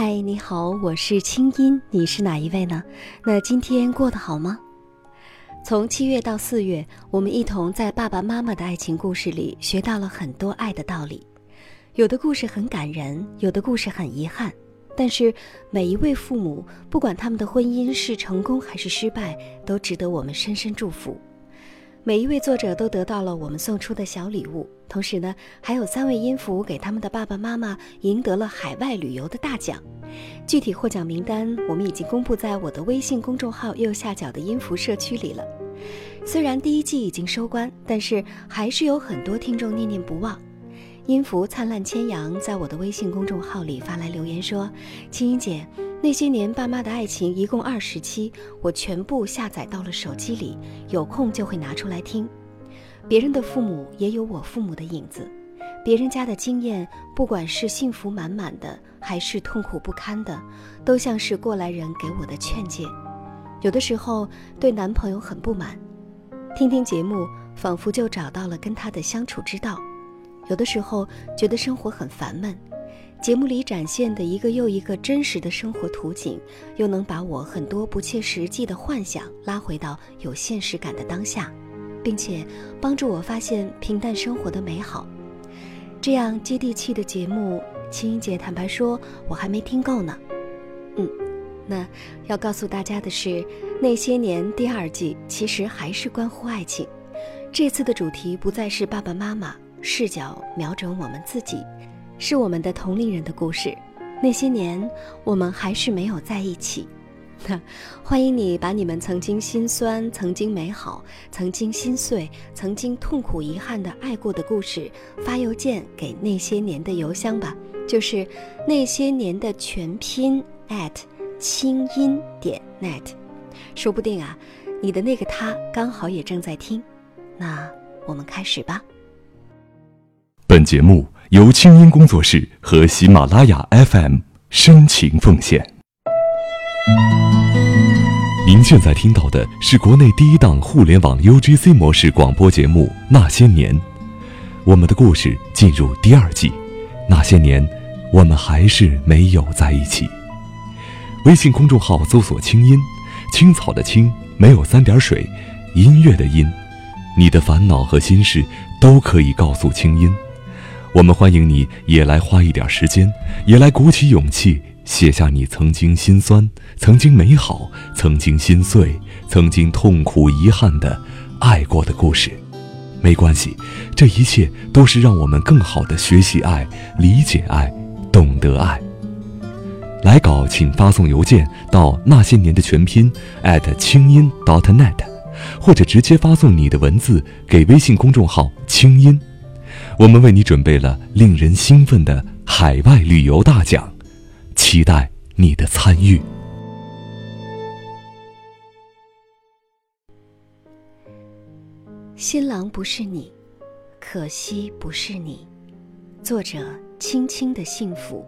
嗨，你好，我是清音，你是哪一位呢？那今天过得好吗？从七月到四月，我们一同在爸爸妈妈的爱情故事里学到了很多爱的道理。有的故事很感人，有的故事很遗憾，但是每一位父母，不管他们的婚姻是成功还是失败，都值得我们深深祝福。每一位作者都得到了我们送出的小礼物，同时呢，还有三位音符给他们的爸爸妈妈赢得了海外旅游的大奖。具体获奖名单我们已经公布在我的微信公众号右下角的音符社区里了。虽然第一季已经收官，但是还是有很多听众念念不忘。音符灿烂千阳在我的微信公众号里发来留言说：“青音姐。”那些年，爸妈的爱情一共二十期，我全部下载到了手机里，有空就会拿出来听。别人的父母也有我父母的影子，别人家的经验，不管是幸福满满的，还是痛苦不堪的，都像是过来人给我的劝诫。有的时候对男朋友很不满，听听节目，仿佛就找到了跟他的相处之道；有的时候觉得生活很烦闷。节目里展现的一个又一个真实的生活图景，又能把我很多不切实际的幻想拉回到有现实感的当下，并且帮助我发现平淡生活的美好。这样接地气的节目，青音姐坦白说，我还没听够呢。嗯，那要告诉大家的是，那些年第二季其实还是关乎爱情。这次的主题不再是爸爸妈妈，视角瞄准我们自己。是我们的同龄人的故事，那些年我们还是没有在一起。欢迎你把你们曾经心酸、曾经美好、曾经心碎、曾经痛苦遗憾的爱过的故事发邮件给那些年的邮箱吧，就是那些年的全拼 at 清音点 net。说不定啊，你的那个他刚好也正在听。那我们开始吧。本节目。由清音工作室和喜马拉雅 FM 深情奉献。您现在听到的是国内第一档互联网 UGC 模式广播节目《那些年》，我们的故事进入第二季。那些年，我们还是没有在一起。微信公众号搜索“清音”，青草的青，没有三点水，音乐的音。你的烦恼和心事都可以告诉清音。我们欢迎你，也来花一点时间，也来鼓起勇气，写下你曾经心酸、曾经美好、曾经心碎、曾经痛苦、遗憾的爱过的故事。没关系，这一切都是让我们更好的学习爱、理解爱、懂得爱。来稿请发送邮件到那些年的全拼清音 .dot.net，或者直接发送你的文字给微信公众号清音。我们为你准备了令人兴奋的海外旅游大奖，期待你的参与。新郎不是你，可惜不是你。作者：轻轻的幸福。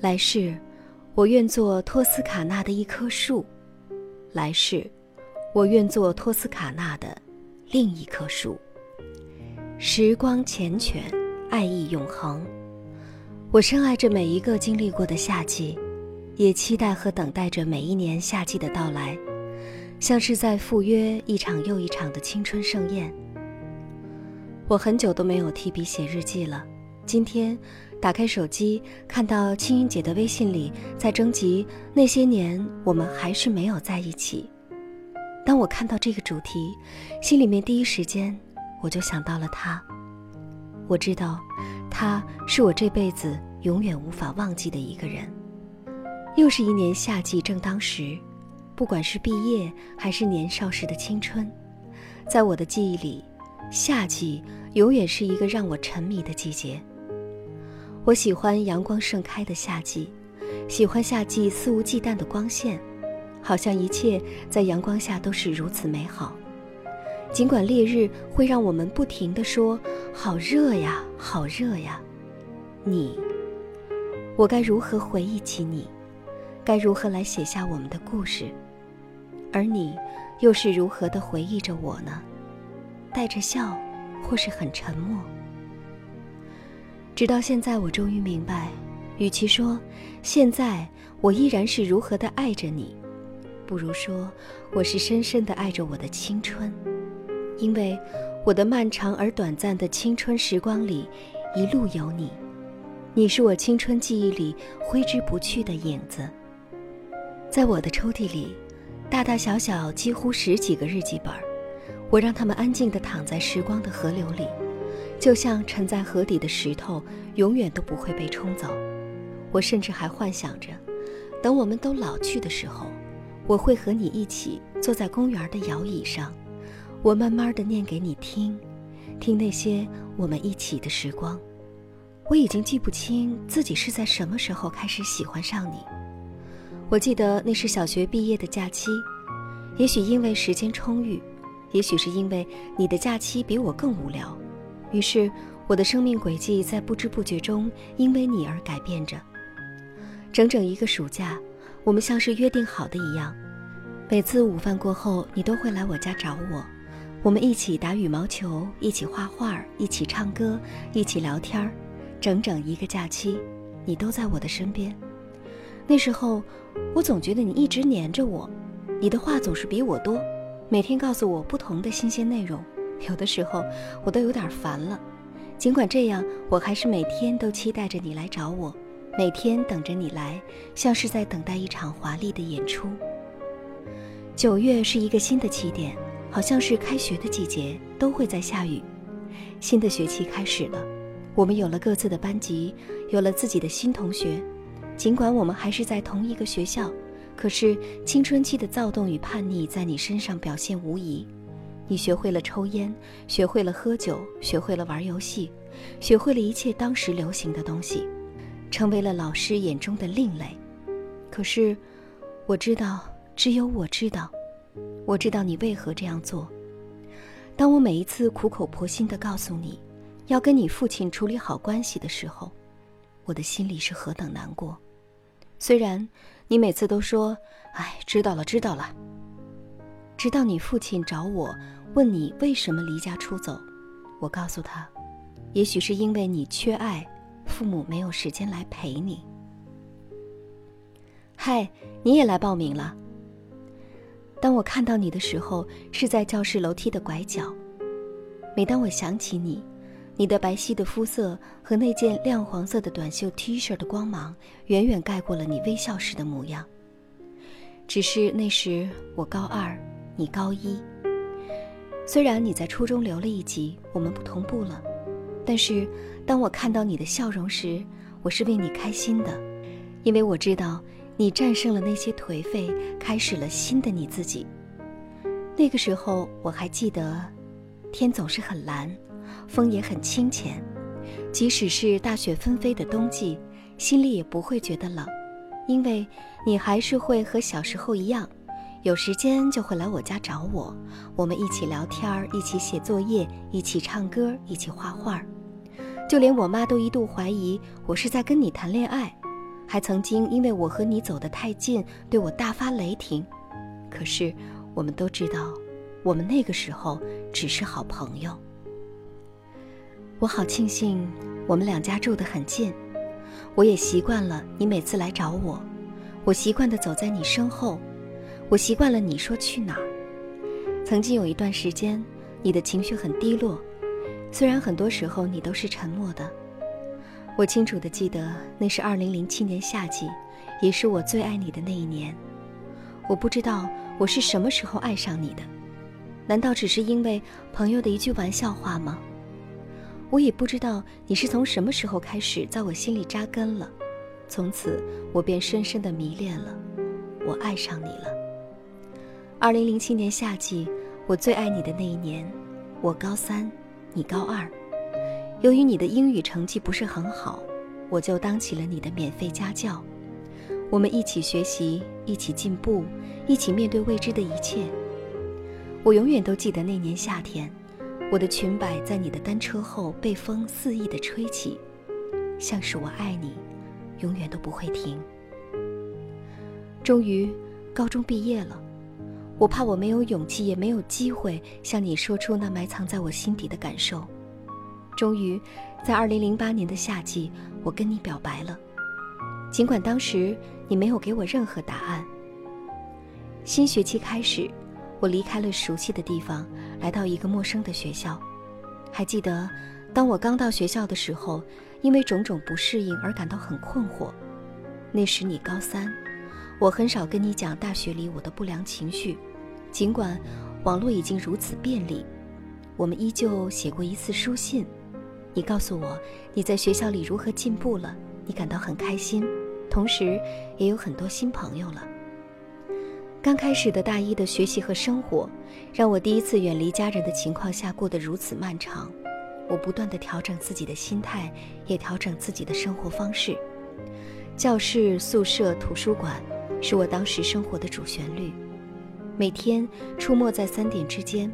来世，我愿做托斯卡纳的一棵树；来世，我愿做托斯卡纳的另一棵树。时光缱绻，爱意永恒。我深爱着每一个经历过的夏季，也期待和等待着每一年夏季的到来，像是在赴约一场又一场的青春盛宴。我很久都没有提笔写日记了。今天打开手机，看到青音姐的微信里在征集那些年我们还是没有在一起。当我看到这个主题，心里面第一时间。我就想到了他，我知道，他是我这辈子永远无法忘记的一个人。又是一年夏季正当时，不管是毕业还是年少时的青春，在我的记忆里，夏季永远是一个让我沉迷的季节。我喜欢阳光盛开的夏季，喜欢夏季肆无忌惮的光线，好像一切在阳光下都是如此美好。尽管烈日会让我们不停地说“好热呀，好热呀”，你，我该如何回忆起你？该如何来写下我们的故事？而你，又是如何的回忆着我呢？带着笑，或是很沉默？直到现在，我终于明白，与其说现在我依然是如何的爱着你，不如说我是深深的爱着我的青春，因为我的漫长而短暂的青春时光里，一路有你，你是我青春记忆里挥之不去的影子。在我的抽屉里，大大小小几乎十几个日记本，我让他们安静地躺在时光的河流里，就像沉在河底的石头，永远都不会被冲走。我甚至还幻想着，等我们都老去的时候，我会和你一起坐在公园的摇椅上，我慢慢的念给你听，听那些我们一起的时光。我已经记不清自己是在什么时候开始喜欢上你。我记得那是小学毕业的假期，也许因为时间充裕，也许是因为你的假期比我更无聊，于是我的生命轨迹在不知不觉中因为你而改变着。整整一个暑假，我们像是约定好的一样，每次午饭过后，你都会来我家找我，我们一起打羽毛球，一起画画，一起唱歌，一起聊天。整整一个假期，你都在我的身边。那时候，我总觉得你一直黏着我，你的话总是比我多，每天告诉我不同的新鲜内容，有的时候我都有点烦了。尽管这样，我还是每天都期待着你来找我。每天等着你来，像是在等待一场华丽的演出。九月是一个新的起点，好像是开学的季节，都会在下雨。新的学期开始了，我们有了各自的班级，有了自己的新同学。尽管我们还是在同一个学校，可是青春期的躁动与叛逆在你身上表现无疑。你学会了抽烟，学会了喝酒，学会了玩游戏，学会了一切当时流行的东西。成为了老师眼中的另类，可是，我知道，只有我知道，我知道你为何这样做。当我每一次苦口婆心地告诉你，要跟你父亲处理好关系的时候，我的心里是何等难过。虽然你每次都说“哎，知道了，知道了”，直到你父亲找我问你为什么离家出走，我告诉他，也许是因为你缺爱。父母没有时间来陪你。嗨，你也来报名了。当我看到你的时候，是在教室楼梯的拐角。每当我想起你，你的白皙的肤色和那件亮黄色的短袖 T 恤的光芒，远远盖过了你微笑时的模样。只是那时我高二，你高一。虽然你在初中留了一级，我们不同步了。但是，当我看到你的笑容时，我是为你开心的，因为我知道你战胜了那些颓废，开始了新的你自己。那个时候，我还记得，天总是很蓝，风也很清浅，即使是大雪纷飞的冬季，心里也不会觉得冷，因为你还是会和小时候一样。有时间就会来我家找我，我们一起聊天一起写作业，一起唱歌，一起画画。就连我妈都一度怀疑我是在跟你谈恋爱，还曾经因为我和你走得太近，对我大发雷霆。可是我们都知道，我们那个时候只是好朋友。我好庆幸我们两家住得很近，我也习惯了你每次来找我，我习惯地走在你身后。我习惯了你说去哪儿。曾经有一段时间，你的情绪很低落，虽然很多时候你都是沉默的。我清楚的记得，那是二零零七年夏季，也是我最爱你的那一年。我不知道我是什么时候爱上你的，难道只是因为朋友的一句玩笑话吗？我也不知道你是从什么时候开始在我心里扎根了，从此我便深深的迷恋了，我爱上你了。二零零七年夏季，我最爱你的那一年，我高三，你高二。由于你的英语成绩不是很好，我就当起了你的免费家教。我们一起学习，一起进步，一起面对未知的一切。我永远都记得那年夏天，我的裙摆在你的单车后被风肆意地吹起，像是我爱你，永远都不会停。终于，高中毕业了。我怕我没有勇气，也没有机会向你说出那埋藏在我心底的感受。终于，在二零零八年的夏季，我跟你表白了。尽管当时你没有给我任何答案。新学期开始，我离开了熟悉的地方，来到一个陌生的学校。还记得，当我刚到学校的时候，因为种种不适应而感到很困惑。那时你高三，我很少跟你讲大学里我的不良情绪，尽管网络已经如此便利，我们依旧写过一次书信。你告诉我你在学校里如何进步了，你感到很开心，同时也有很多新朋友了。刚开始的大一的学习和生活，让我第一次远离家人的情况下过得如此漫长。我不断地调整自己的心态，也调整自己的生活方式。教室、宿舍、图书馆，是我当时生活的主旋律。每天出没在三点之间。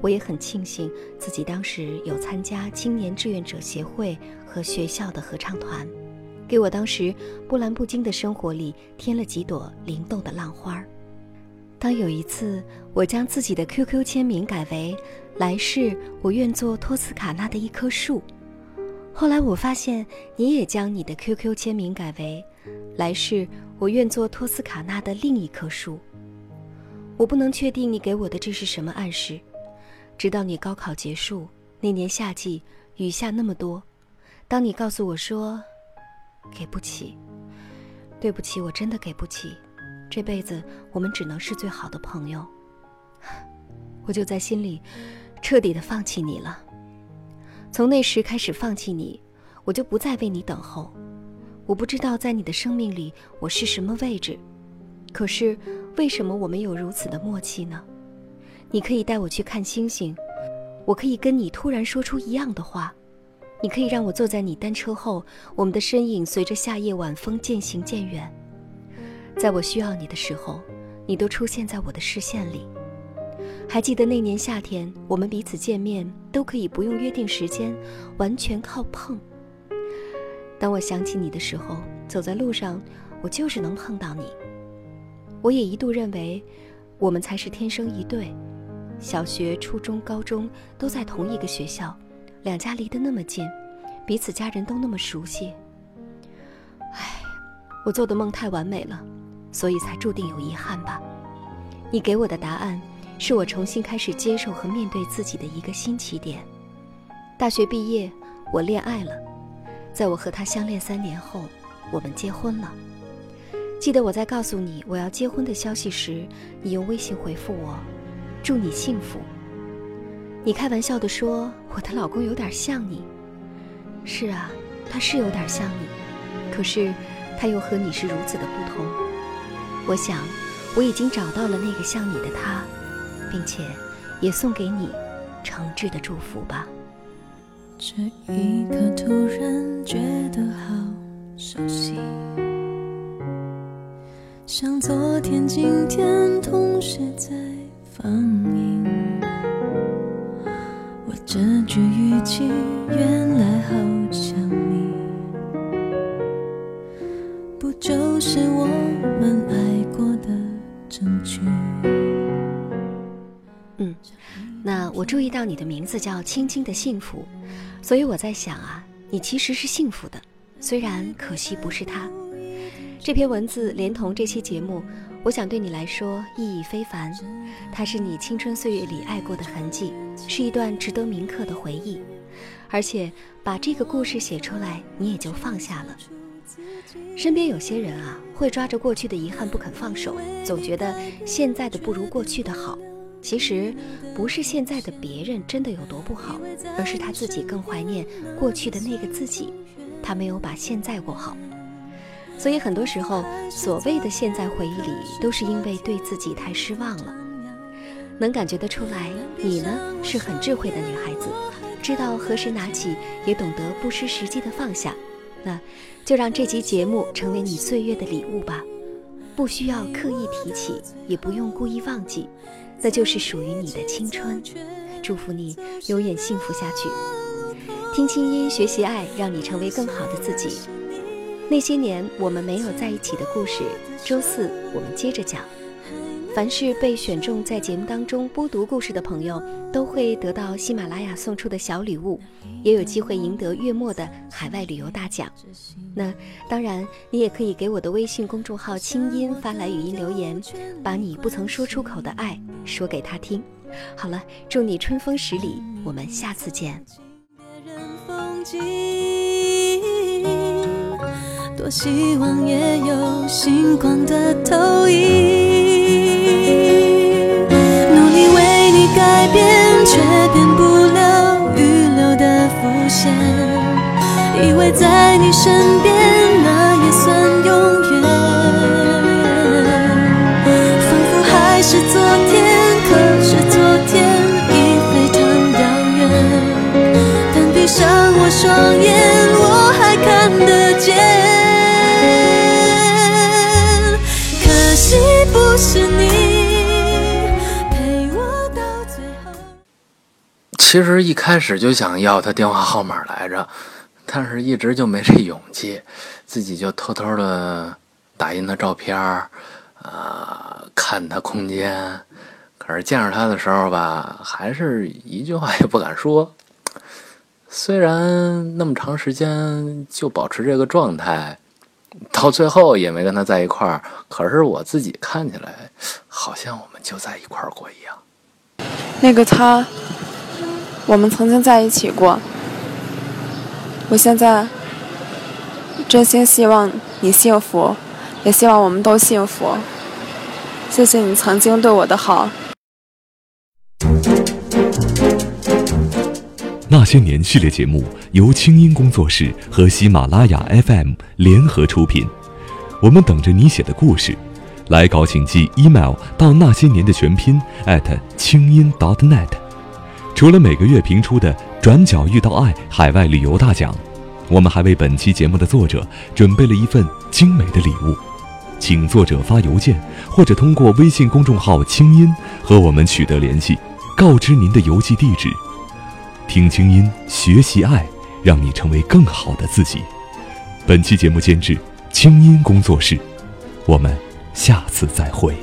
我也很庆幸自己当时有参加青年志愿者协会和学校的合唱团，给我当时波澜不惊的生活里添了几朵灵动的浪花儿。当有一次，我将自己的 QQ 签名改为“来世我愿做托斯卡纳的一棵树”，后来我发现你也将你的 QQ 签名改为“来世我愿做托斯卡纳的另一棵树”。我不能确定你给我的这是什么暗示，直到你高考结束那年夏季，雨下那么多，当你告诉我说：“给不起，对不起，我真的给不起。”这辈子我们只能是最好的朋友，我就在心里彻底的放弃你了。从那时开始放弃你，我就不再为你等候。我不知道在你的生命里我是什么位置，可是为什么我们有如此的默契呢？你可以带我去看星星，我可以跟你突然说出一样的话，你可以让我坐在你单车后，我们的身影随着夏夜晚风渐行渐远。在我需要你的时候，你都出现在我的视线里。还记得那年夏天，我们彼此见面都可以不用约定时间，完全靠碰。当我想起你的时候，走在路上，我就是能碰到你。我也一度认为，我们才是天生一对。小学、初中、高中都在同一个学校，两家离得那么近，彼此家人都那么熟悉。唉，我做的梦太完美了。所以才注定有遗憾吧。你给我的答案，是我重新开始接受和面对自己的一个新起点。大学毕业，我恋爱了，在我和他相恋三年后，我们结婚了。记得我在告诉你我要结婚的消息时，你用微信回复我：“祝你幸福。”你开玩笑地说我的老公有点像你。是啊，他是有点像你，可是他又和你是如此的不同。我想，我已经找到了那个像你的他，并且也送给你诚挚的祝福吧。这一刻突然觉得好熟悉，像昨天、今天同时在放映。我这句语气原来好像你，不就是我们爱过的证据？嗯，那我注意到你的名字叫青青的幸福，所以我在想啊，你其实是幸福的，虽然可惜不是他。这篇文字连同这期节目，我想对你来说意义非凡。它是你青春岁月里爱过的痕迹，是一段值得铭刻的回忆。而且把这个故事写出来，你也就放下了。身边有些人啊，会抓着过去的遗憾不肯放手，总觉得现在的不如过去的好。其实不是现在的别人真的有多不好，而是他自己更怀念过去的那个自己，他没有把现在过好。所以很多时候，所谓的现在回忆里，都是因为对自己太失望了。能感觉得出来，你呢是很智慧的女孩子，知道何时拿起，也懂得不失时机的放下。那，就让这集节目成为你岁月的礼物吧，不需要刻意提起，也不用故意忘记，那就是属于你的青春。祝福你永远幸福下去。听清音，学习爱，让你成为更好的自己。那些年我们没有在一起的故事，周四我们接着讲。凡是被选中在节目当中播读故事的朋友，都会得到喜马拉雅送出的小礼物，也有机会赢得月末的海外旅游大奖。那当然，你也可以给我的微信公众号“清音”发来语音留言，把你不曾说出口的爱说给他听。好了，祝你春风十里，我们下次见。多希望也有星光的投影，努力为你改变，却变不了预留的伏线。以为在你身边，其实一开始就想要他电话号码来着，但是一直就没这勇气，自己就偷偷的打印他照片啊，看他空间。可是见着他的时候吧，还是一句话也不敢说。虽然那么长时间就保持这个状态，到最后也没跟他在一块儿，可是我自己看起来，好像我们就在一块儿过一样。那个他。我们曾经在一起过，我现在真心希望你幸福，也希望我们都幸福。谢谢你曾经对我的好。那些年系列节目由清音工作室和喜马拉雅 FM 联合出品，我们等着你写的故事，来稿请寄 email 到那些年的全拼 at 清音 .dot.net。除了每个月评出的“转角遇到爱”海外旅游大奖，我们还为本期节目的作者准备了一份精美的礼物，请作者发邮件或者通过微信公众号“清音”和我们取得联系，告知您的邮寄地址。听清音，学习爱，让你成为更好的自己。本期节目监制清音工作室，我们下次再会。